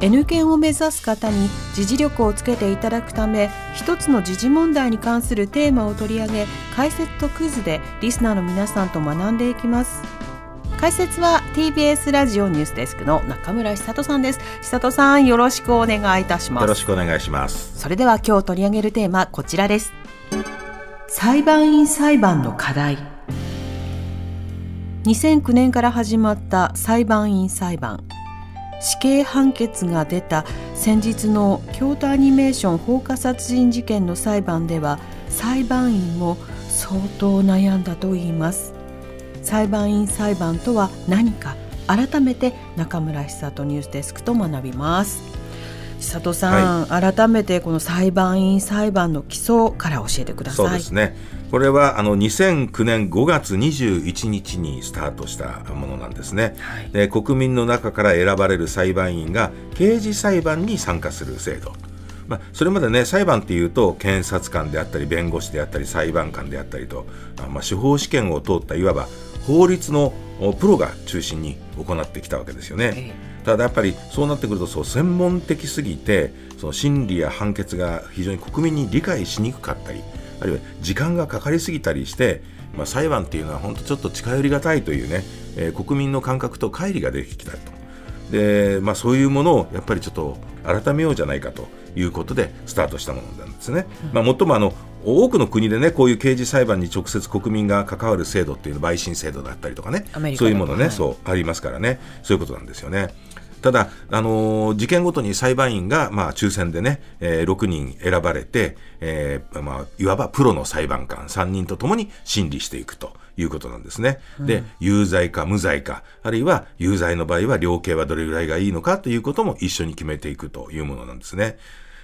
N 検を目指す方に時事力をつけていただくため一つの時事問題に関するテーマを取り上げ解説とクイズでリスナーの皆さんと学んでいきます。解説は TBS ラジオニュースデスクの中村久人さんです。久人さんよろしくお願いいたします。よろしくお願いします。それでは今日取り上げるテーマこちらです。裁判員裁判の課題。2009年から始まった裁判員裁判死刑判決が出た先日の京都アニメーション放火殺人事件の裁判では裁判員も相当悩んだといいます。裁判員裁判とは何か。改めて中村久人ニュースデスクと学びます。久人さん、改めてこの裁判員裁判の基礎から教えてくださいそうですね。これはあの2009年5月21日にスタートしたものなんですね、はいで国民の中から選ばれる裁判員が刑事裁判に参加する制度。まあ、それまでね裁判っていうと検察官であったり弁護士であったり裁判官であったりとあまあ、司法試験を通ったいわば法律のおプロが中心に行ってきたわけですよね。えただやっぱりそうなってくるとそう専門的すぎてその審理や判決が非常に国民に理解しにくかったりあるいは時間がかかりすぎたりして、まあ、裁判っていうのは本当ちょっと近寄りがたいというね、えー国民の感覚と乖離が出てきたと。で、まあ、そういうものをやっぱりちょっと改めようじゃないかということでスタートしたものなんですね。まあ、もっともあの多くの国でねこういう刑事裁判に直接国民が関わる制度っていうのは陪審制度だったりとかね。そういうものね、はいそうありますからね。そういうことなんですよね。ただ、あのー事件ごとに裁判員が、まあ、抽選でね、えー6人選ばれて、えーまあ、いわばプロの裁判官3人とともに審理していくということなんですね。で、有罪か無罪か、あるいは有罪の場合は量刑はどれぐらいがいいのかということも一緒に決めていくというものなんですね。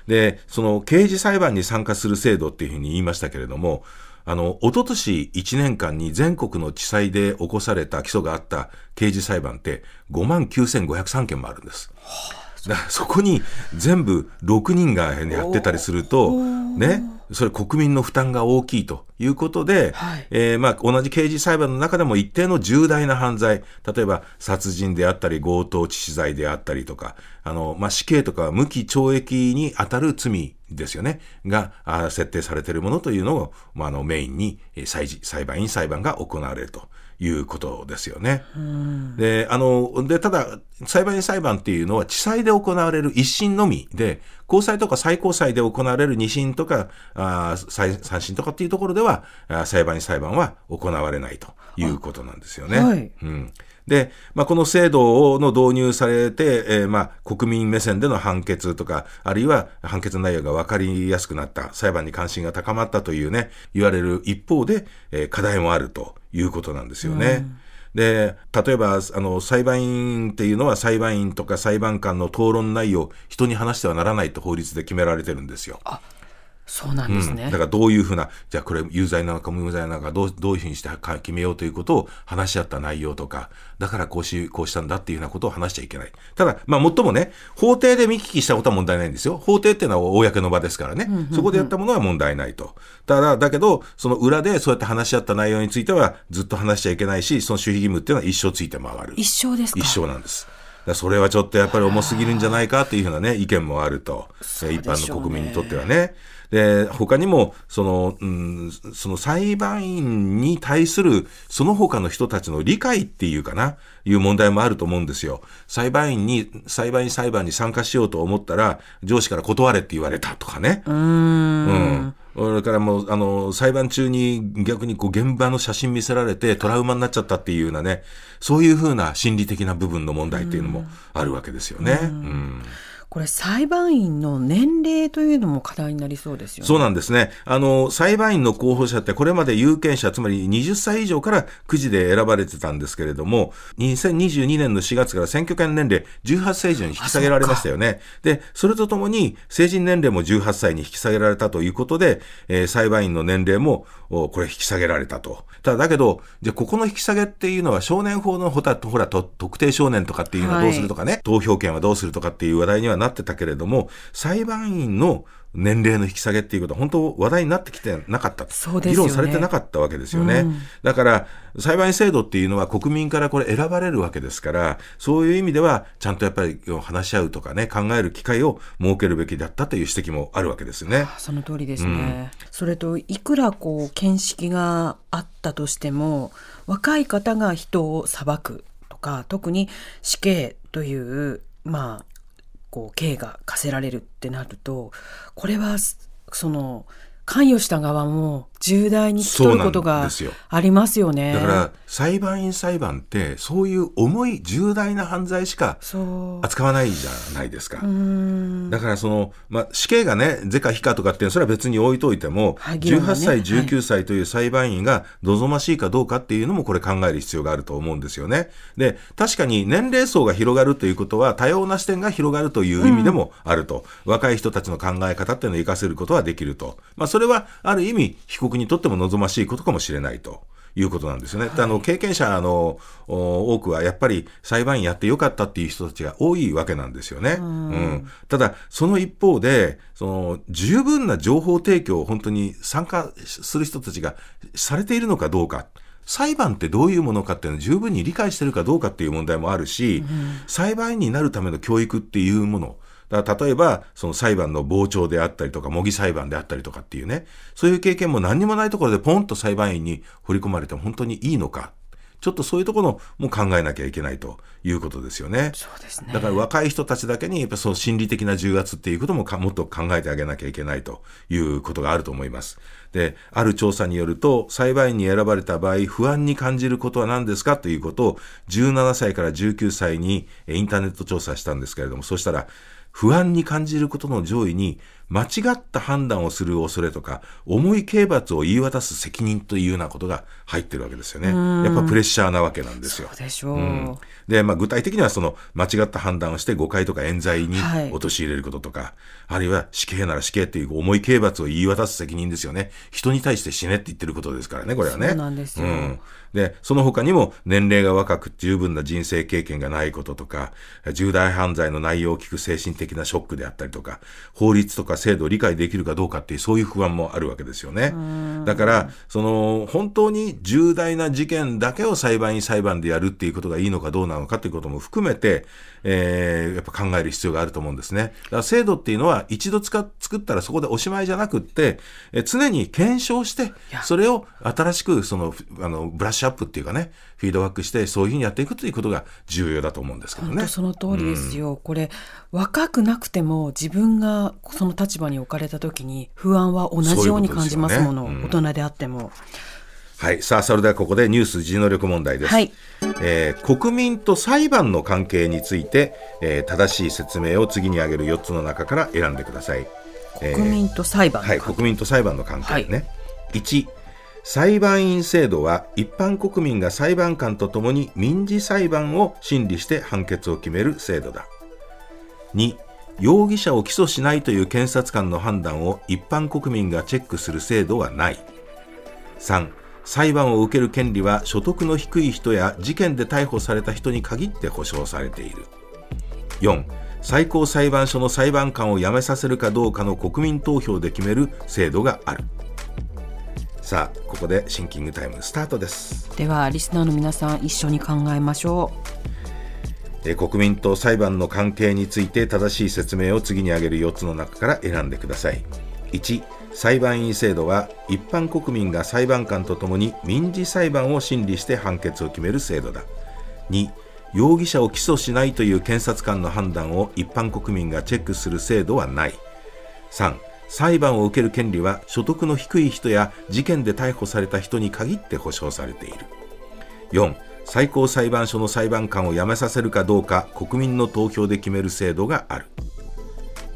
で、その刑事裁判に参加する制度っていうふうに言いましたけれども、あの、おととし1年間に全国の地裁で起こされた起訴があった刑事裁判って5万9503件もあるんです。はあそこに全部6人がやってたりすると、ね、それ国民の負担が大きいということで、はい。えーまあ、同じ刑事裁判の中でも一定の重大な犯罪、例えば殺人であったり強盗致死罪であったりとか、あの、まあ、死刑とか無期懲役に当たる罪ですよね、があ設定されているものというのを、まあ、あのメインにえー裁事裁判員裁判が行われるということですよね。で、あの、で、ただ、裁判員裁判っていうのは地裁で行われる一審のみで、高裁とか最高裁で行われる二審とか、あ三審とかっていうところでは、裁判員裁判は行われないということなんですよね。はいうん。で、まあ、この制度の導入されて、えーまあ、国民目線での判決とか、あるいは判決内容が分かりやすくなった、裁判に関心が高まったというね、言われる一方で、えー課題もあるということなんですよね。で、例えば、あの、裁判員っていうのは裁判員とか裁判官の討論内容を人に話してはならないと法律で決められてるんですよ。そうなんですね、だからどういうふうな、じゃあこれ有罪なのか無罪なのか、どうどういうふうにしてか決めようということを話し合った内容とか、だからこうし、こうしたんだっていうようなことを話しちゃいけない。ただ、まあ、もっともね、法廷で見聞きしたことは問題ないんですよ。法廷っていうのは公の場ですからね。そこでやったものは問題ないと。ただ、だけど、その裏でそうやって話し合った内容については、ずっと話しちゃいけないし、その守秘義務っていうのは一生ついて回る。一生ですか一生なんです。らそれはちょっとやっぱり重すぎるんじゃないかというふうなね、意見もあると。ね一般の国民にとってはね。で、他にも、その、うん、その裁判員に対する、その他の人たちの理解っていうかな、いう問題もあると思うんですよ。裁判員に、裁判員裁判に参加しようと思ったら、上司から断れって言われたとかね。うん。それからもう、あの、裁判中に逆にこう現場の写真見せられてトラウマになっちゃったっていうようなね、そういうふうな心理的な部分の問題っていうのもあるわけですよね。うんこれ裁判員の年齢というのも課題になりそうですよね。そうなんですね。あの、裁判員の候補者ってこれまで有権者、つまり20歳以上からくじで選ばれてたんですけれども、2022年の4月から選挙権年齢18歳以上に引き下げられましたよね。で、それとともに成人年齢も18歳に引き下げられたということで、えー裁判員の年齢も、おこれ引き下げられたと。ただ、だけど、じゃあここの引き下げっていうのは少年法のほた、ほら、と特定少年とかっていうのはどうするとかね、投票権はどうするとかっていう話題にはなってたけれども、裁判員の年齢の引き下げっていうことは本当話題になってきてなかったと。ね議論されてなかったわけですよね。だから、裁判員制度っていうのは国民からこれ選ばれるわけですから、そういう意味では、ちゃんとやっぱり話し合うとかね、考える機会を設けるべきだったという指摘もあるわけですね。その通りですね。それといくらこう見識があったとしても若い方が人を裁くとか特に死刑というまあこう刑が課せられるってなるとこれはその関与した側も重大に引き取ることがありますよね。だから、裁判員裁判って、そういう重い重大な犯罪しか扱わないじゃないですか。だからその、まあ、死刑がね、是か非かとかってそれは別に置いといても、はい議論が18ね歳、19歳という裁判員が望ましいかどうかっていうのもこれ考える必要があると思うんですよね。で、確かに年齢層が広がるということは多様な視点が広がるという意味でもあると。若い人たちの考え方っていうのを活かせることはできると。まあ、それはある意味被告にとっても望ましいことかもしれないと。いうことなんですよね。であの経験者のお多くはやっぱり裁判員やってよかったっていう人たちが多いわけなんですよね。うんただ、その一方で、その十分な情報提供を本当に参加する人たちがされているのかどうか。裁判ってどういうものかっていうのを十分に理解してるかどうかっていう問題もあるし、裁判員になるための教育っていうもの、だから例えば、その裁判の傍聴であったりとか、模擬裁判であったりとかっていうね、そういう経験も何にもないところでポンと裁判員に振り込まれても本当にいいのか。ちょっとそういうところも考えなきゃいけないということですよね。そうですねだから若い人たちだけに、やっぱその心理的な重圧っていうこともかもっと考えてあげなきゃいけないということがあると思います。で、ある調査によると、裁判員に選ばれた場合、不安に感じることは何ですかということを、17歳から19歳にえインターネット調査したんですけれども、そしたら、不安に感じることの上位に、間違った判断をする恐れとか、重い刑罰を言い渡す責任というようなことが入ってるわけですよね。やっぱプレッシャーなわけなんですよ。そうでしょう。で、まあ、具体的にはその間違った判断をして誤解とか冤罪にはい陥れることとか、あるいは死刑なら死刑っていう重い刑罰を言い渡す責任ですよね。人に対して死ねって言ってることですからね、これはね。そうなんですよんで、その他にも年齢が若く十分な人生経験がないこととか、重大犯罪の内容を聞く精神的なショックであったりとか、法律とか制度を理解できるかどうかっていうそういう不安もあるわけですよね。だから、その、本当に重大な事件だけを裁判員裁判でやるっていうことがいいのかどうなのかということも含めて、えーやっぱ考える必要があると思うんですね。だから制度っていうのは一度作ったらそこでおしまいじゃなくって、えー常に検証して、それを新しくその、ふあの、ブラッシュアップっていうかね、フィードバックして、そういうふうにやっていくということが重要だと思うんですけどね本当。その通りですよ、これ若くなくても自分がその立場に置かれた時に不安は同じように感じますものそういうことですよね大人であってもはい。さあ、それではここでニュース自能力問題です。はいえー国民と裁判の関係について、えー正しい説明を次に挙げる4つの中から選んでください。えー国民と裁判のはい、国民と裁判の関係ね。1、裁判員制度は一般国民が裁判官とともに民事裁判を審理して判決を決める制度だ。2、容疑者を起訴しないという検察官の判断を一般国民がチェックする制度はない。3、裁判を受ける権利は所得の低い人や事件で逮捕された人に限って保障されている。4最高裁判所の裁判官を辞めさせるかどうかの国民投票で決める制度があるさあここでシンキングタイムスタートですではリスナーの皆さん一緒に考えましょうえ国民と裁判の関係について正しい説明を次に挙げる4つの中から選んでください。1裁判員制度は一般国民が裁判官とともに民事裁判を審理して判決を決める制度だ。2容疑者を起訴しないという検察官の判断を一般国民がチェックする制度はない。3裁判を受ける権利は所得の低い人や事件で逮捕された人に限って保障されている。4最高裁判所の裁判官を辞めさせるかどうか国民の投票で決める制度がある。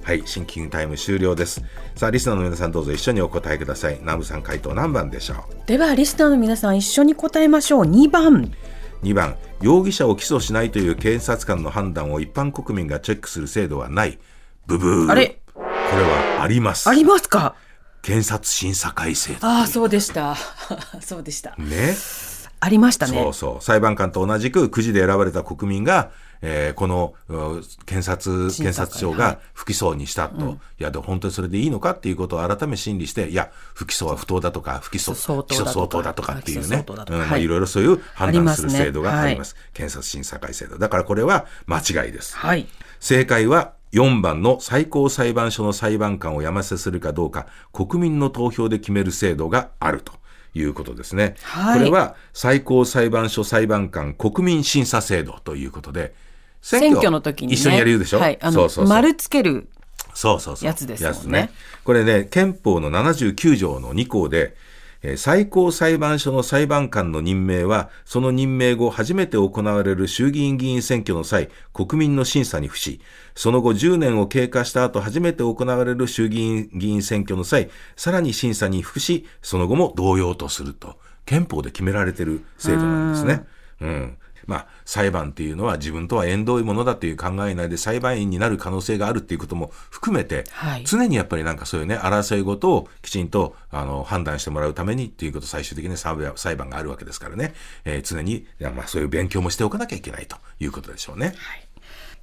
はいシンキングタイム終了です。さあリスナーの皆さんどうぞ一緒にお答えください。南部さん回答何番でしょう？ではリスナーの皆さん一緒に答えましょう。2番。2番。容疑者を起訴しないという検察官の判断を一般国民がチェックする制度はない。ブブー。あれ？これはあります。ありますか？検察審査改正だああそうでした。そうでした。ねありましたね。そうそう。裁判官と同じくくじで選ばれた国民が、えーこのう検察検察庁が不起訴にしたと、いやでも本当にそれでいいのかっていうことを改め審理していや不起訴は不当だとか不起訴起訴相当だとか。相当だとかっていうね。い。ろいろそういう判断する制度があります。検察審査会制度。だからこれは間違いです。はい。正解は4番の最高裁判所の裁判官を辞めさせるかどうか国民の投票で決める制度があるということですね。はい。これは最高裁判所裁判官国民審査制度ということで選選挙の時に、ね、一緒にやるでしょ、はい、あのそうそうそう。丸つけるそうそうそう。やつですもんね。これね、憲法の79条の2項で、えー最高裁判所の裁判官の任命は、その任命後初めて行われる衆議院議員選挙の際、国民の審査に付し、その後10年を経過した後初めて行われる衆議院議員選挙の際、さらに審査に付し、その後も同様とすると、憲法で決められている制度なんですね。うん。まあ、裁判っていうのは自分とは縁遠いものだという考えないで裁判員になる可能性があるっていうことも含めて、はい。常にやっぱりなんかそういうね、争い事をきちんとあの判断してもらうためにっていうこと、最終的に裁判裁判があるわけですからね、えー常に、まあそういう勉強もしておかなきゃいけないということでしょうね。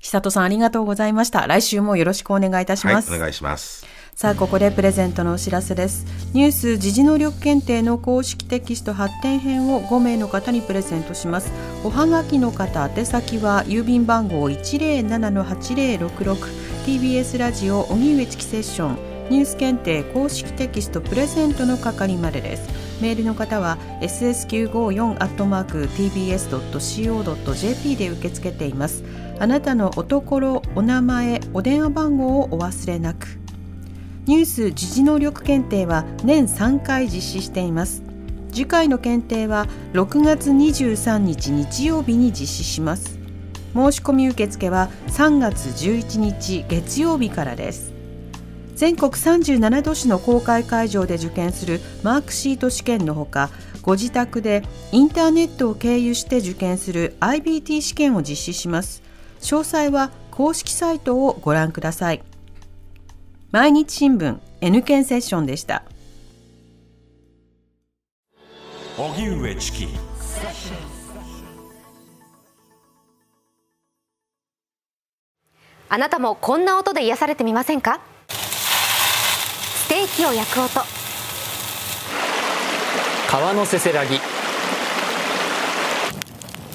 久人さんありがとうございました。来週もよろしくお願いいたしはい、ます、お願いします。さあここでプレゼントのお知らせです。ニュース時事能力検定の公式テキスト発展編を5名の方にプレゼントします。おはがきの方宛先は郵便番号 107-8066TBS ラジオ荻上チキセッション。ニュース検定公式テキストプレゼントの係までです。メールの方は ss954-tbs.co.jp で受け付けていますあなたのおところお名前お電話番号をお忘れなく。ニュース時事能力検定は年3回実施しています。次回の検定は6月23日日曜日に実施します。申し込み受付は3月11日月曜日からです。全国37都市の公開会場で受験するマークシート試験のほかご自宅でインターネットを経由して受験する IBT 試験を実施します。詳細は公式サイトをご覧ください。毎日新聞 N 検セッションでした。荻上チキ。あなたもこんな音で癒されてみませんか？ステーキを焼く音。川のせせらぎ。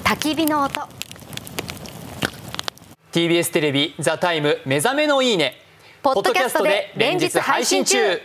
焚き火の音 TBS テレビ「ザタイム目覚めのいいね」ポッドキャストで連日配信中。